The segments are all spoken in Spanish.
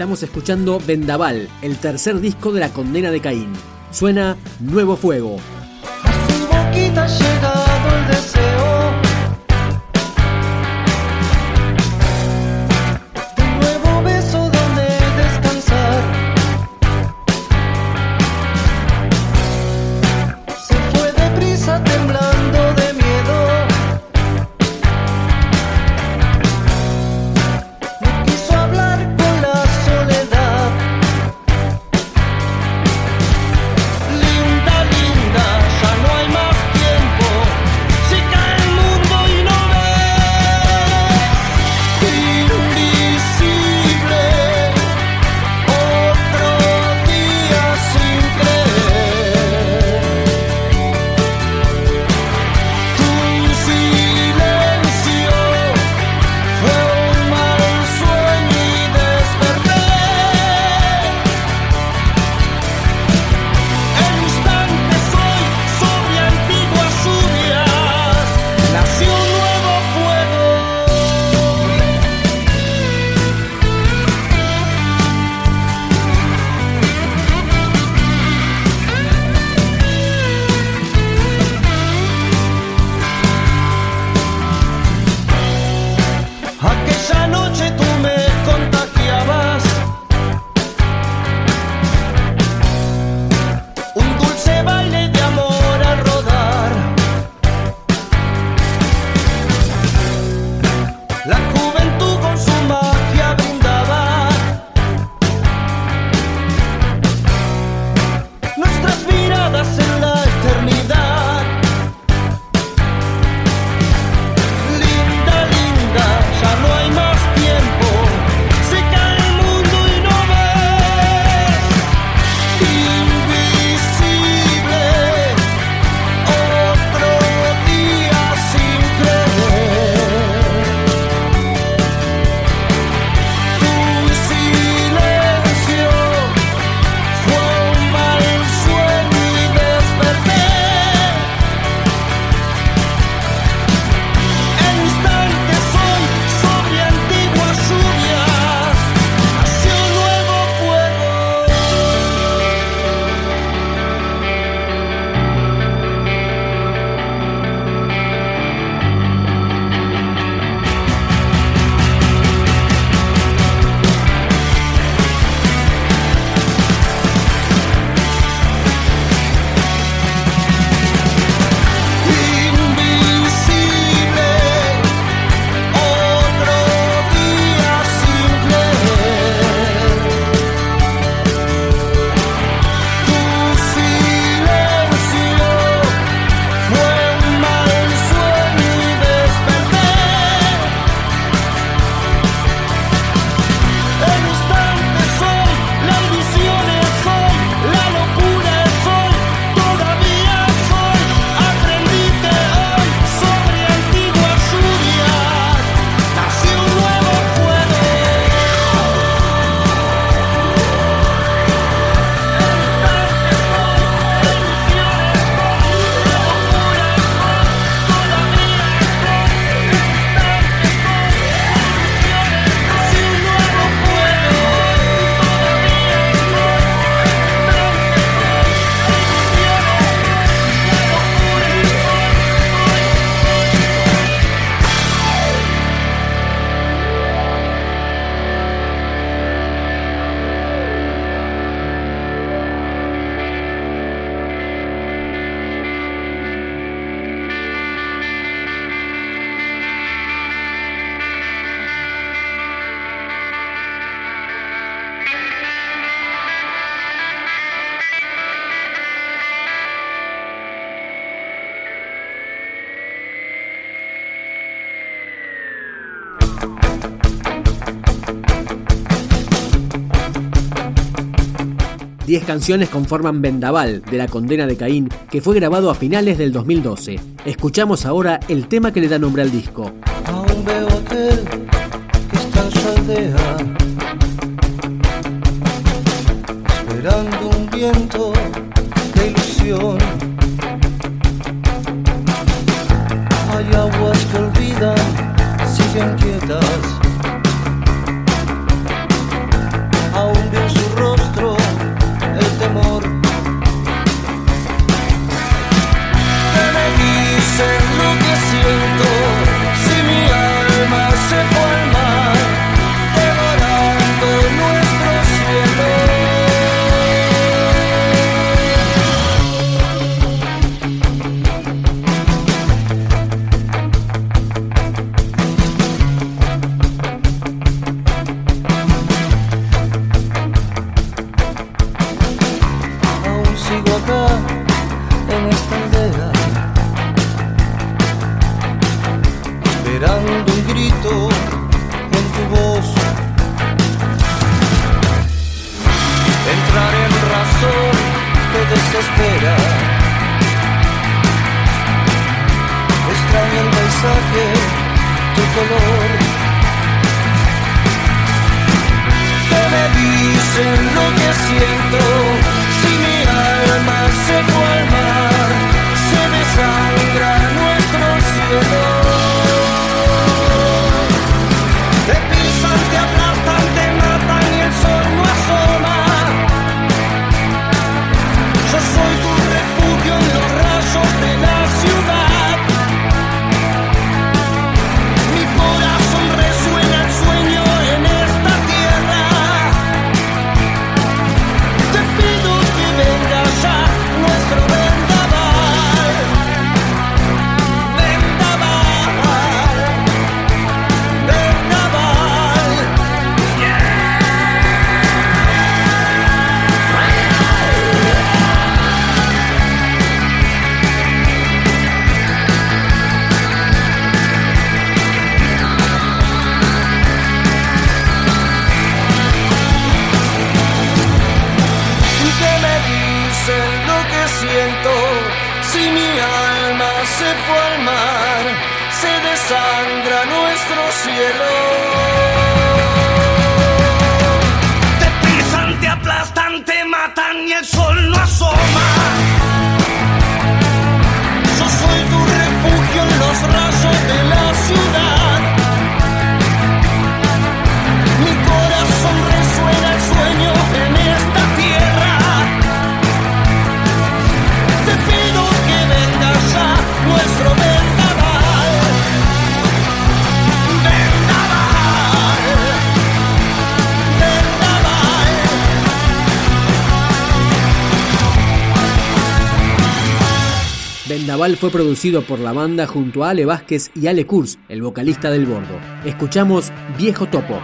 Estamos escuchando Vendaval, el tercer disco de la condena de Caín. Suena Nuevo Fuego. 10 canciones conforman Vendaval, de la condena de Caín, que fue grabado a finales del 2012. Escuchamos ahora el tema que le da nombre al disco. Aún veo hotel, aldea, esperando un viento de ilusión. Hay aguas que olvidan, siguen quietas. en lo que siento. Vendaval fue producido por la banda junto a Ale Vázquez y Ale Kurz, el vocalista del Bordo. Escuchamos Viejo Topo.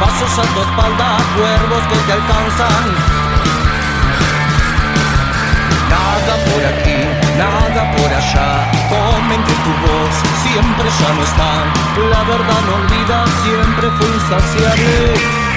Pasos a tu espalda, cuervos que te alcanzan. Nada por aquí, nada por allá. Comen que tu voz siempre ya no está. La verdad no olvida, siempre fue insaciable.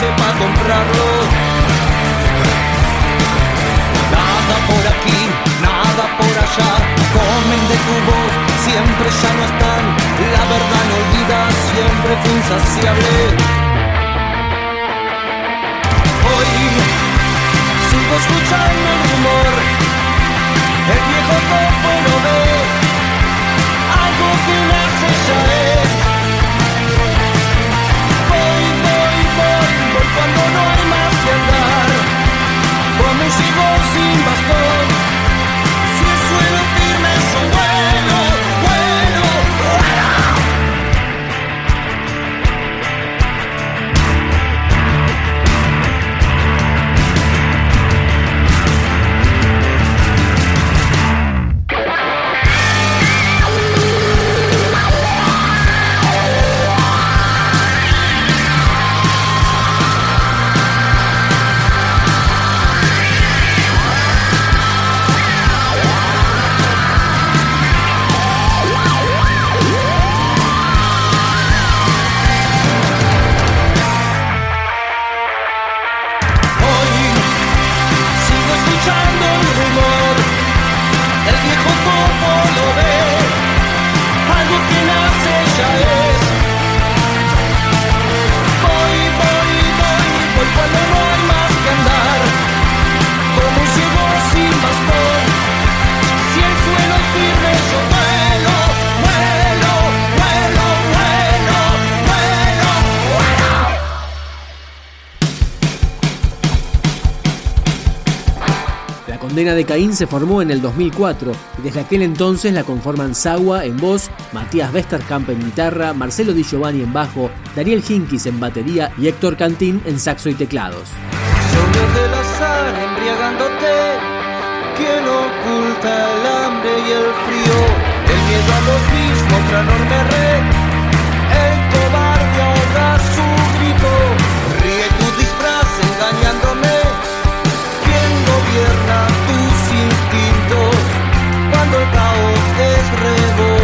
sepa comprarlo. Nada por aquí, nada por allá, comen de tu voz, siempre ya no están, la verdad no olvidas, siempre fue insaciable. cadena de Caín se formó en el 2004 y desde aquel entonces la conforman Sawa en voz, Matías Westerkamp en guitarra, Marcelo Di Giovanni en bajo, Daniel Hinkis en batería y Héctor Cantín en saxo y teclados. Del azar embriagándote, quien oculta el hambre y el frío, el miedo a los mismos, otra enorme. el caos es.